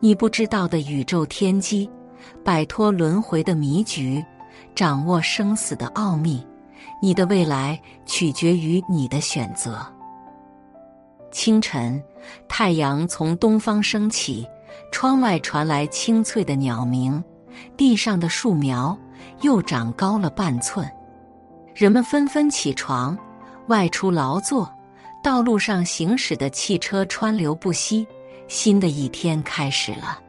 你不知道的宇宙天机，摆脱轮回的迷局，掌握生死的奥秘。你的未来取决于你的选择。清晨，太阳从东方升起，窗外传来清脆的鸟鸣，地上的树苗又长高了半寸。人们纷纷起床，外出劳作，道路上行驶的汽车川流不息。新的一天开始了。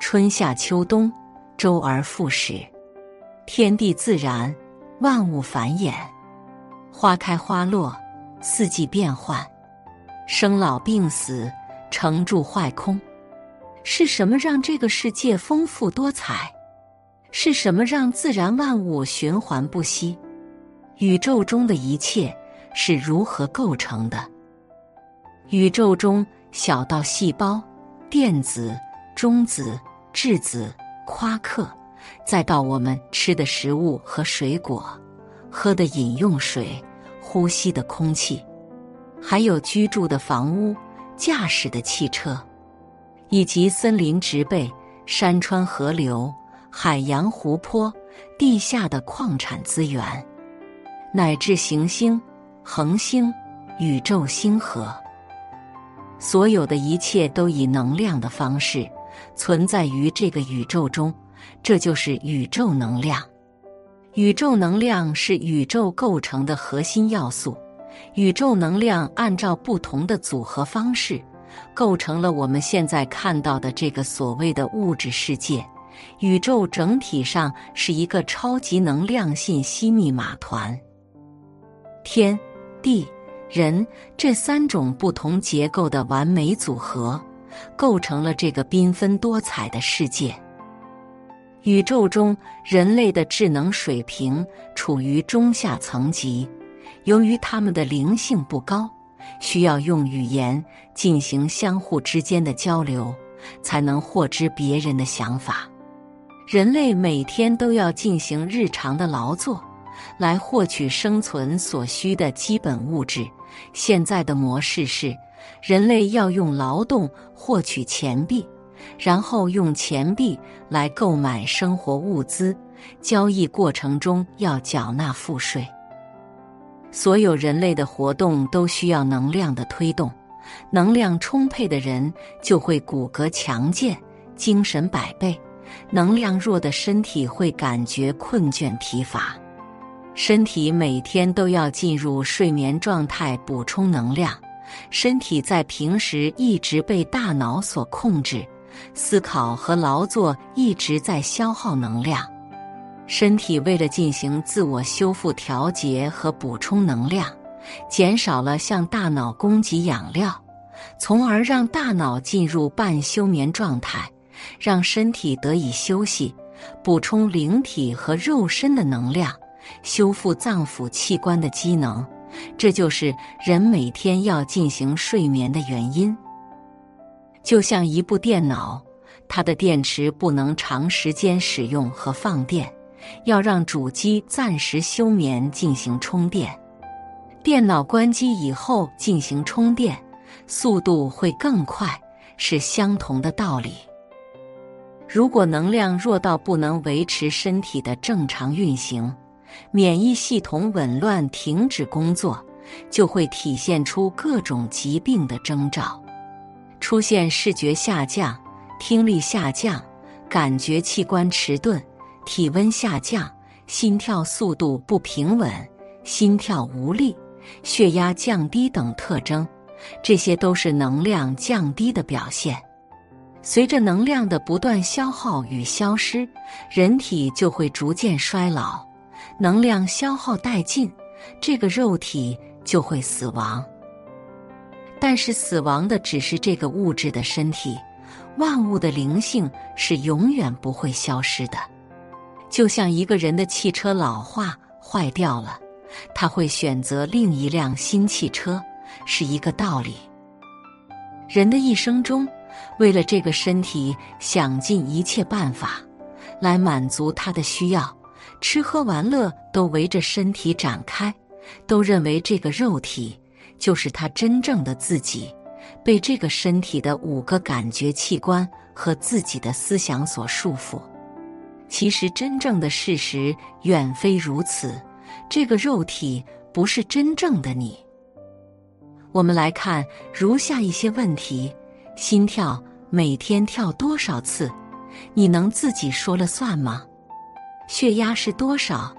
春夏秋冬，周而复始，天地自然，万物繁衍，花开花落，四季变换，生老病死，成住坏空。是什么让这个世界丰富多彩？是什么让自然万物循环不息？宇宙中的一切是如何构成的？宇宙中。小到细胞、电子、中子、质子、夸克，再到我们吃的食物和水果、喝的饮用水、呼吸的空气，还有居住的房屋、驾驶的汽车，以及森林植被、山川河流、海洋湖泊、地下的矿产资源，乃至行星、恒星、宇宙星河。所有的一切都以能量的方式存在于这个宇宙中，这就是宇宙能量。宇宙能量是宇宙构成的核心要素。宇宙能量按照不同的组合方式，构成了我们现在看到的这个所谓的物质世界。宇宙整体上是一个超级能量信息密码团。天地。人这三种不同结构的完美组合，构成了这个缤纷多彩的世界。宇宙中，人类的智能水平处于中下层级，由于他们的灵性不高，需要用语言进行相互之间的交流，才能获知别人的想法。人类每天都要进行日常的劳作，来获取生存所需的基本物质。现在的模式是，人类要用劳动获取钱币，然后用钱币来购买生活物资，交易过程中要缴纳赋税。所有人类的活动都需要能量的推动，能量充沛的人就会骨骼强健、精神百倍；能量弱的身体会感觉困倦疲乏。身体每天都要进入睡眠状态补充能量。身体在平时一直被大脑所控制，思考和劳作一直在消耗能量。身体为了进行自我修复、调节和补充能量，减少了向大脑供给养料，从而让大脑进入半休眠状态，让身体得以休息，补充灵体和肉身的能量。修复脏腑器官的机能，这就是人每天要进行睡眠的原因。就像一部电脑，它的电池不能长时间使用和放电，要让主机暂时休眠进行充电。电脑关机以后进行充电，速度会更快，是相同的道理。如果能量弱到不能维持身体的正常运行，免疫系统紊乱，停止工作，就会体现出各种疾病的征兆，出现视觉下降、听力下降、感觉器官迟钝、体温下降、心跳速度不平稳、心跳无力、血压降低等特征。这些都是能量降低的表现。随着能量的不断消耗与消失，人体就会逐渐衰老，能量消耗殆尽，这个肉体就会死亡。但是死亡的只是这个物质的身体，万物的灵性是永远不会消失的。就像一个人的汽车老化坏掉了，他会选择另一辆新汽车，是一个道理。人的一生中。为了这个身体，想尽一切办法来满足他的需要，吃喝玩乐都围着身体展开，都认为这个肉体就是他真正的自己，被这个身体的五个感觉器官和自己的思想所束缚。其实，真正的事实远非如此，这个肉体不是真正的你。我们来看如下一些问题。心跳每天跳多少次？你能自己说了算吗？血压是多少？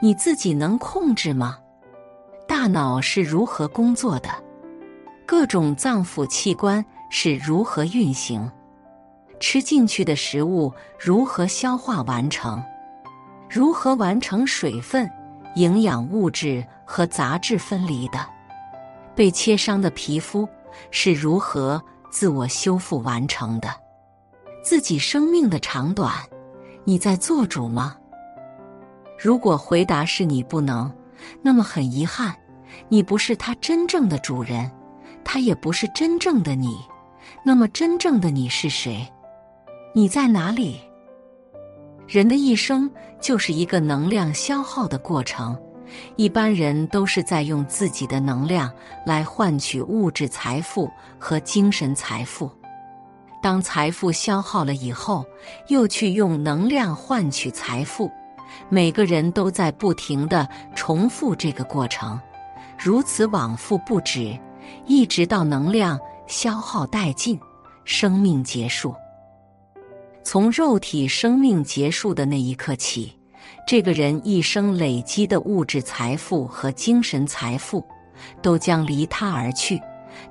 你自己能控制吗？大脑是如何工作的？各种脏腑器官是如何运行？吃进去的食物如何消化完成？如何完成水分、营养物质和杂质分离的？被切伤的皮肤是如何？自我修复完成的，自己生命的长短，你在做主吗？如果回答是你不能，那么很遗憾，你不是他真正的主人，他也不是真正的你。那么真正的你是谁？你在哪里？人的一生就是一个能量消耗的过程。一般人都是在用自己的能量来换取物质财富和精神财富，当财富消耗了以后，又去用能量换取财富。每个人都在不停的重复这个过程，如此往复不止，一直到能量消耗殆尽，生命结束。从肉体生命结束的那一刻起。这个人一生累积的物质财富和精神财富，都将离他而去。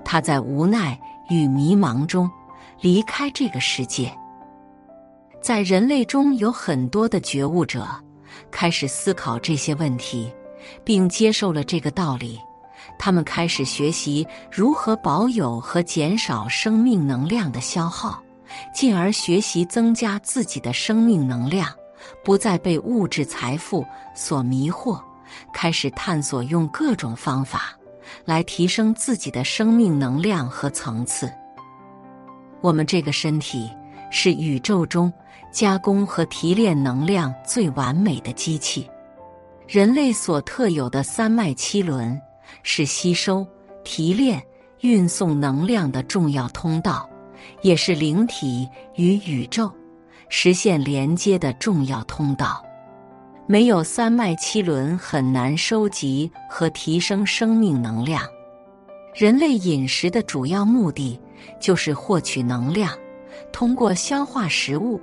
他在无奈与迷茫中离开这个世界。在人类中有很多的觉悟者开始思考这些问题，并接受了这个道理。他们开始学习如何保有和减少生命能量的消耗，进而学习增加自己的生命能量。不再被物质财富所迷惑，开始探索用各种方法来提升自己的生命能量和层次。我们这个身体是宇宙中加工和提炼能量最完美的机器。人类所特有的三脉七轮是吸收、提炼、运送能量的重要通道，也是灵体与宇宙。实现连接的重要通道，没有三脉七轮，很难收集和提升生命能量。人类饮食的主要目的就是获取能量，通过消化食物，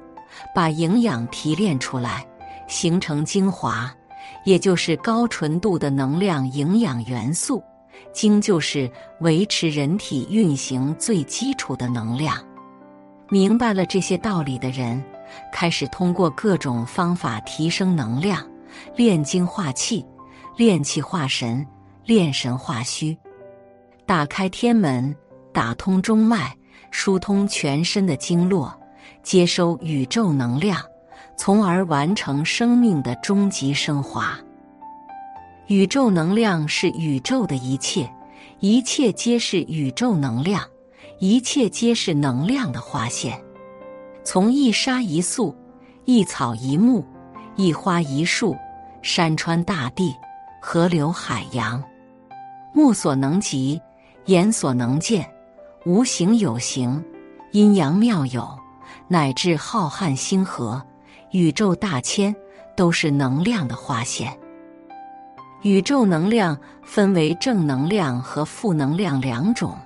把营养提炼出来，形成精华，也就是高纯度的能量营养元素。精就是维持人体运行最基础的能量。明白了这些道理的人。开始通过各种方法提升能量，炼精化气，炼气化神，炼神化虚，打开天门，打通中脉，疏通全身的经络，接收宇宙能量，从而完成生命的终极升华。宇宙能量是宇宙的一切，一切皆是宇宙能量，一切皆是能量的化现。从一沙一粟，一草一木，一花一树，山川大地，河流海洋，目所能及，眼所能见，无形有形，阴阳妙有，乃至浩瀚星河、宇宙大千，都是能量的化现。宇宙能量分为正能量和负能量两种，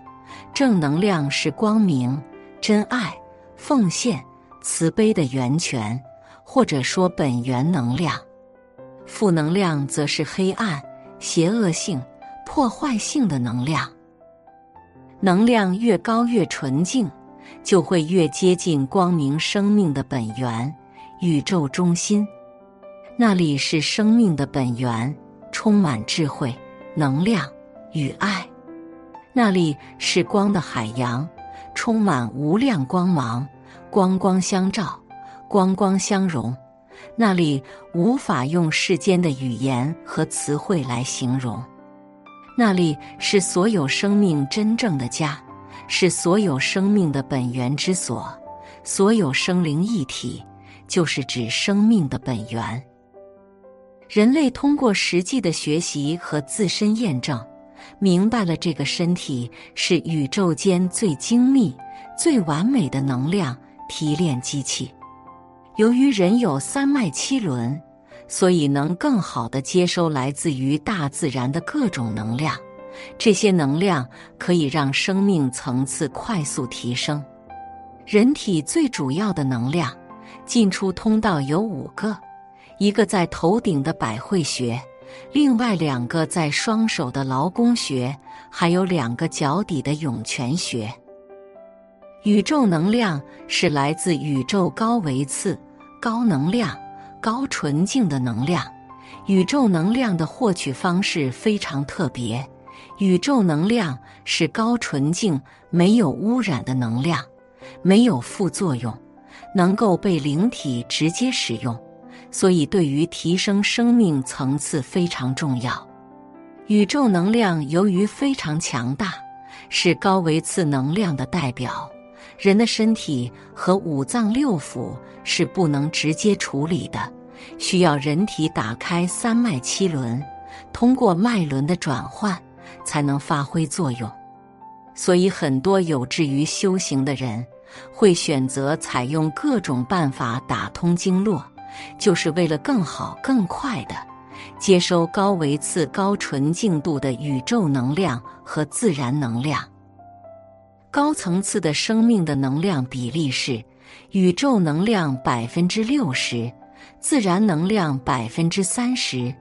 正能量是光明、真爱、奉献。慈悲的源泉，或者说本源能量；负能量则是黑暗、邪恶性、破坏性的能量。能量越高越纯净，就会越接近光明生命的本源——宇宙中心。那里是生命的本源，充满智慧、能量与爱。那里是光的海洋，充满无量光芒，光光相照，光光相融。那里无法用世间的语言和词汇来形容。那里是所有生命真正的家，是所有生命的本源之所。所有生灵一体，就是指生命的本源。人类通过实际的学习和自身验证，明白了这个身体是宇宙间最精密、最完美的能量提炼机器。由于人有三脉七轮，所以能更好的接收来自于大自然的各种能量。这些能量可以让生命层次快速提升。人体最主要的能量进出通道有五个，一个在头顶的百会穴，另外两个在双手的劳宫穴，还有两个脚底的涌泉穴。宇宙能量是来自宇宙高维次。高能量、高纯净的能量，宇宙能量的获取方式非常特别。宇宙能量是高纯净、没有污染的能量，没有副作用，能够被灵体直接使用，所以对于提升生命层次非常重要。宇宙能量由于非常强大，是高维次能量的代表。人的身体和五脏六腑是不能直接处理的，需要人体打开三脉七轮，通过脉轮的转换才能发挥作用。所以，很多有志于修行的人会选择采用各种办法打通经络，就是为了更好、更快的接收高维次、高纯净度的宇宙能量和自然能量。高层次的生命的能量比例是：宇宙能量百分之六十，自然能量百分之三十，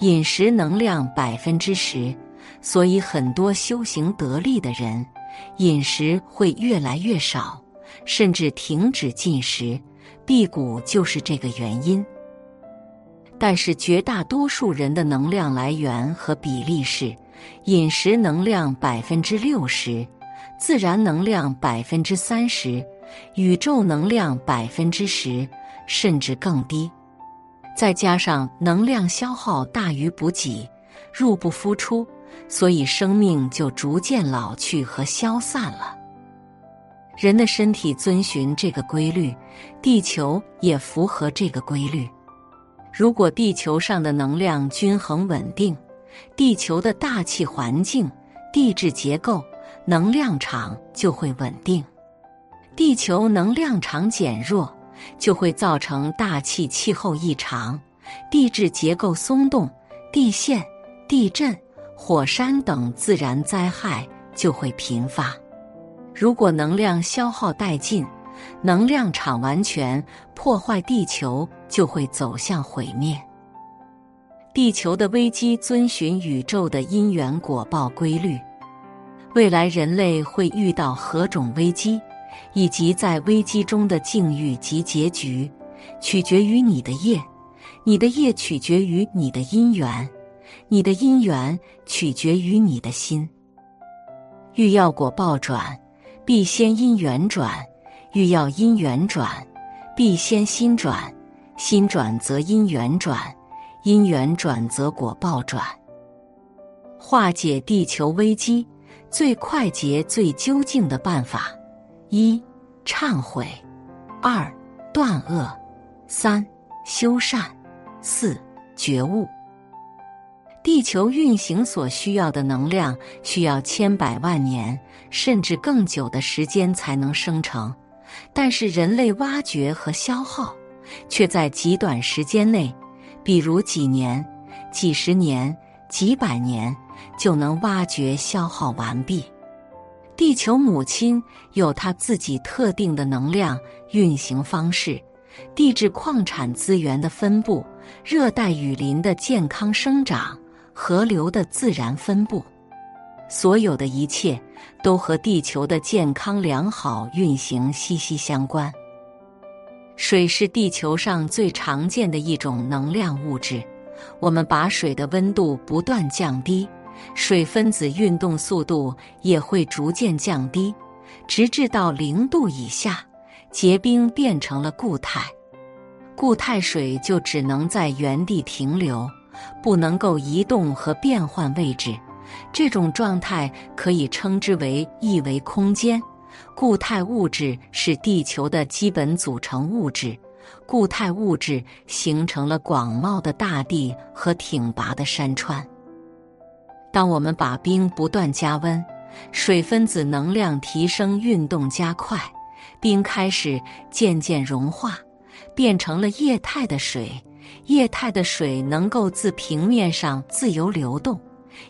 饮食能量百分之十。所以，很多修行得力的人，饮食会越来越少，甚至停止进食，辟谷就是这个原因。但是，绝大多数人的能量来源和比例是：饮食能量百分之六十。自然能量百分之三十，宇宙能量百分之十，甚至更低。再加上能量消耗大于补给，入不敷出，所以生命就逐渐老去和消散了。人的身体遵循这个规律，地球也符合这个规律。如果地球上的能量均衡稳定，地球的大气环境、地质结构。能量场就会稳定，地球能量场减弱，就会造成大气气候异常、地质结构松动、地陷、地震、火山等自然灾害就会频发。如果能量消耗殆尽，能量场完全破坏，地球就会走向毁灭。地球的危机遵循宇宙的因缘果报规律。未来人类会遇到何种危机，以及在危机中的境遇及结局，取决于你的业；你的业取决于你的因缘；你的因缘取决于你的心。欲要果报转，必先因缘转；欲要因缘转，必先心转；心转则因缘转，因缘转则果报转。化解地球危机。最快捷、最究竟的办法：一、忏悔；二、断恶；三、修善；四、觉悟。地球运行所需要的能量，需要千百万年甚至更久的时间才能生成，但是人类挖掘和消耗，却在极短时间内，比如几年、几十年、几百年。就能挖掘消耗完毕。地球母亲有它自己特定的能量运行方式，地质矿产资源的分布，热带雨林的健康生长，河流的自然分布。所有的一切都和地球的健康良好运行息息相关。水是地球上最常见的一种能量物质。我们把水的温度不断降低，水分子运动速度也会逐渐降低，直至到零度以下，结冰变成了固态。固态水就只能在原地停留，不能够移动和变换位置。这种状态可以称之为一维空间。固态物质是地球的基本组成物质，固态物质形成了广袤的大地和挺拔的山川。当我们把冰不断加温，水分子能量提升，运动加快，冰开始渐渐融化，变成了液态的水。液态的水能够自平面上自由流动。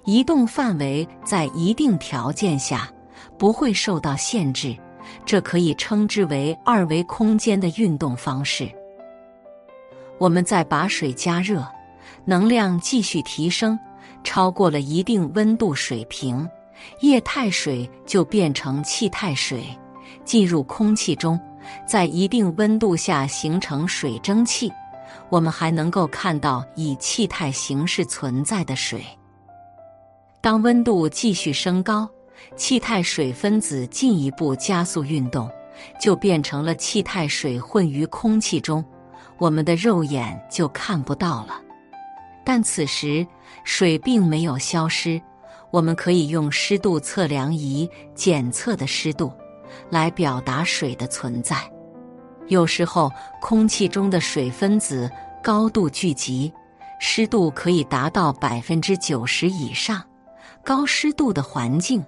移动范围在一定条件下不会受到限制，这可以称之为二维空间的运动方式。我们再把水加热，能量继续提升，超过了一定温度水平，液态水就变成气态水，进入空气中，在一定温度下形成水蒸气。我们还能够看到以气态形式存在的水。当温度继续升高，气态水分子进一步加速运动，就变成了气态水混于空气中，我们的肉眼就看不到了。但此时水并没有消失，我们可以用湿度测量仪检测的湿度来表达水的存在。有时候空气中的水分子高度聚集，湿度可以达到百分之九十以上。高湿度的环境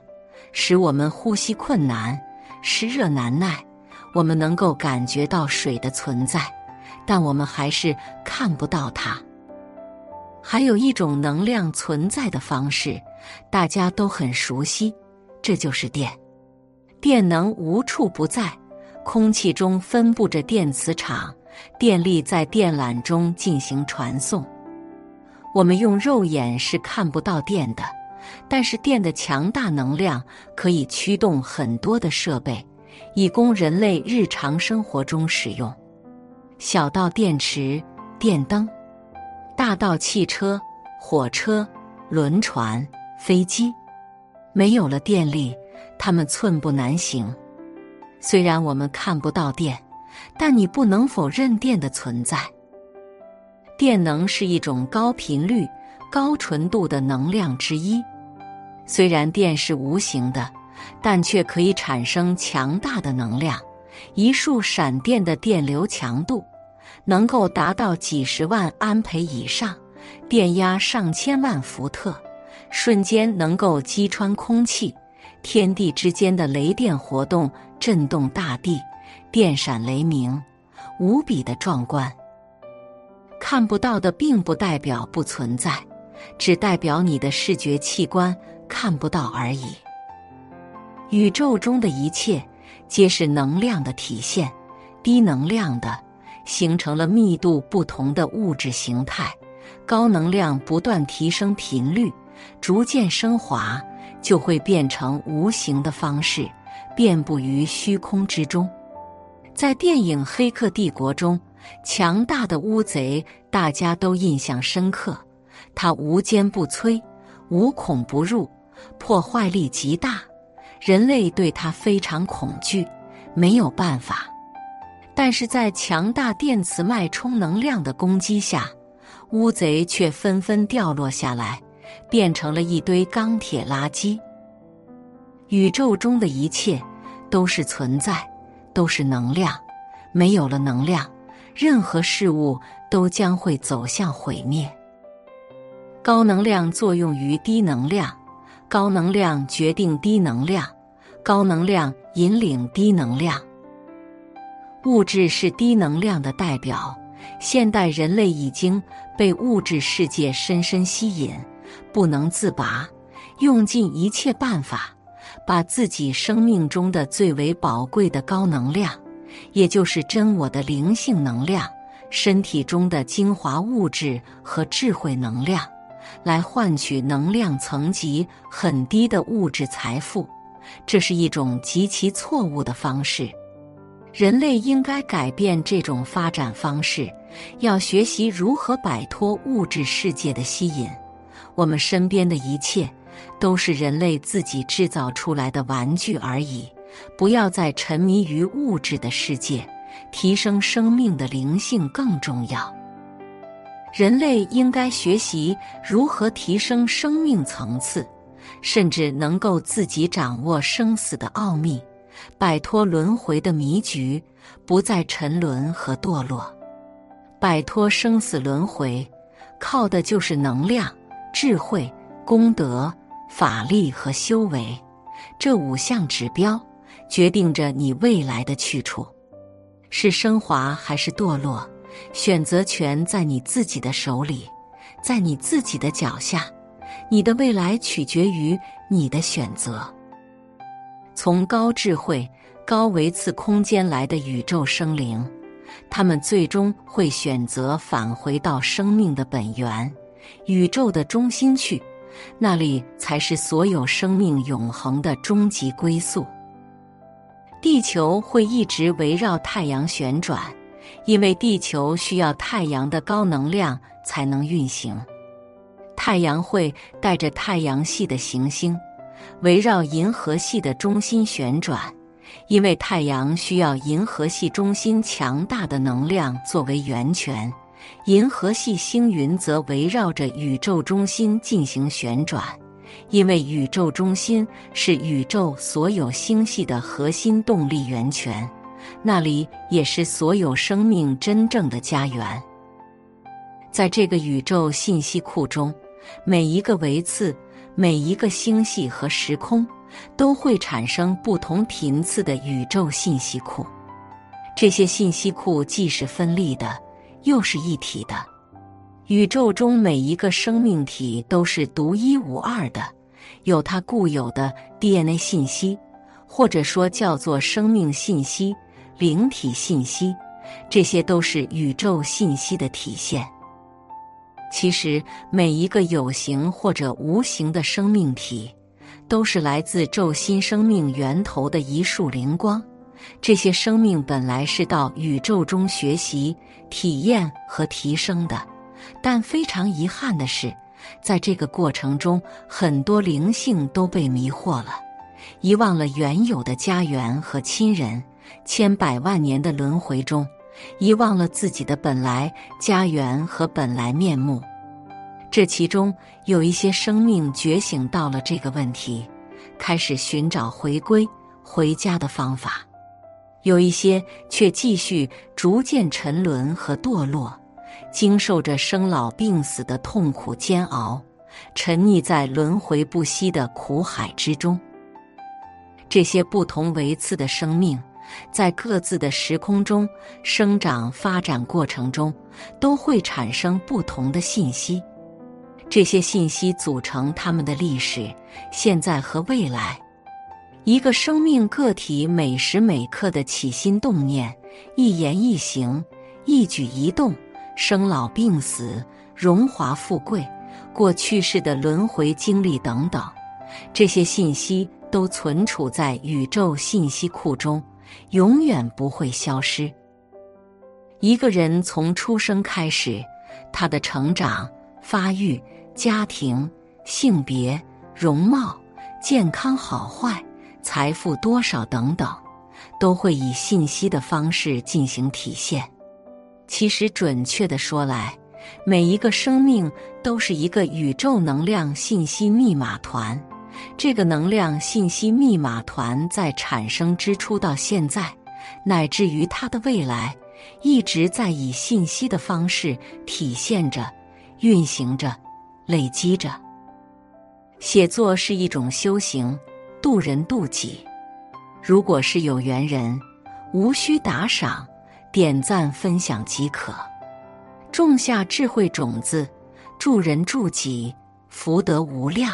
使我们呼吸困难、湿热难耐。我们能够感觉到水的存在，但我们还是看不到它。还有一种能量存在的方式，大家都很熟悉，这就是电。电能无处不在，空气中分布着电磁场，电力在电缆中进行传送。我们用肉眼是看不到电的。但是电的强大能量可以驱动很多的设备，以供人类日常生活中使用。小到电池、电灯，大到汽车、火车、轮船、飞机，没有了电力，他们寸步难行。虽然我们看不到电，但你不能否认电的存在。电能是一种高频率。高纯度的能量之一，虽然电是无形的，但却可以产生强大的能量。一束闪电的电流强度能够达到几十万安培以上，电压上千万伏特，瞬间能够击穿空气。天地之间的雷电活动，震动大地，电闪雷鸣，无比的壮观。看不到的，并不代表不存在。只代表你的视觉器官看不到而已。宇宙中的一切皆是能量的体现，低能量的形成了密度不同的物质形态，高能量不断提升频率，逐渐升华，就会变成无形的方式，遍布于虚空之中。在电影《黑客帝国》中，强大的乌贼大家都印象深刻。它无坚不摧，无孔不入，破坏力极大，人类对它非常恐惧，没有办法。但是在强大电磁脉冲能量的攻击下，乌贼却纷纷掉落下来，变成了一堆钢铁垃圾。宇宙中的一切都是存在，都是能量，没有了能量，任何事物都将会走向毁灭。高能量作用于低能量，高能量决定低能量，高能量引领低能量。物质是低能量的代表。现代人类已经被物质世界深深吸引，不能自拔，用尽一切办法，把自己生命中的最为宝贵的高能量，也就是真我的灵性能量、身体中的精华物质和智慧能量。来换取能量层级很低的物质财富，这是一种极其错误的方式。人类应该改变这种发展方式，要学习如何摆脱物质世界的吸引。我们身边的一切都是人类自己制造出来的玩具而已。不要再沉迷于物质的世界，提升生命的灵性更重要。人类应该学习如何提升生命层次，甚至能够自己掌握生死的奥秘。摆脱轮回的迷局，不再沉沦和堕落。摆脱生死轮回，靠的就是能量、智慧、功德、法力和修为这五项指标，决定着你未来的去处，是升华还是堕落，选择权在你自己的手里，在你自己的脚下。你的未来取决于你的选择。从高智慧、高维次空间来的宇宙生灵，他们最终会选择返回到生命的本源——宇宙的中心去，那里才是所有生命永恒的终极归宿。地球会一直围绕太阳旋转，因为地球需要太阳的高能量才能运行。太阳会带着太阳系的行星。围绕银河系的中心旋转，因为太阳需要银河系中心强大的能量作为源泉。银河系星云则围绕着宇宙中心进行旋转，因为宇宙中心是宇宙所有星系的核心动力源泉，那里也是所有生命真正的家园。在这个宇宙信息库中，每一个维次。每一个星系和时空都会产生不同频次的宇宙信息库，这些信息库既是分立的，又是一体的。宇宙中每一个生命体都是独一无二的，有它固有的 DNA 信息，或者说叫做生命信息、灵体信息，这些都是宇宙信息的体现。其实，每一个有形或者无形的生命体，都是来自宙心生命源头的一束灵光。这些生命本来是到宇宙中学习、体验和提升的，但非常遗憾的是，在这个过程中，很多灵性都被迷惑了，遗忘了原有的家园和亲人。千百万年的轮回中。遗忘了自己的本来家园和本来面目，这其中有一些生命觉醒到了这个问题，开始寻找回归回家的方法；有一些却继续逐渐沉沦和堕落，经受着生老病死的痛苦煎熬，沉溺在轮回不息的苦海之中。这些不同维次的生命。在各自的时空中生长发展过程中，都会产生不同的信息。这些信息组成他们的历史、现在和未来。一个生命个体每时每刻的起心动念、一言一行、一举一动、生老病死、荣华富贵、过去世的轮回经历等等，这些信息都存储在宇宙信息库中。永远不会消失。一个人从出生开始，他的成长、发育、家庭、性别、容貌、健康好坏、财富多少等等，都会以信息的方式进行体现。其实，准确的说来，每一个生命都是一个宇宙能量信息密码团。这个能量信息密码团在产生之初到现在，乃至于它的未来，一直在以信息的方式体现着、运行着、累积着。写作是一种修行，渡人渡己。如果是有缘人，无需打赏、点赞、分享即可，种下智慧种子，助人助己，福德无量。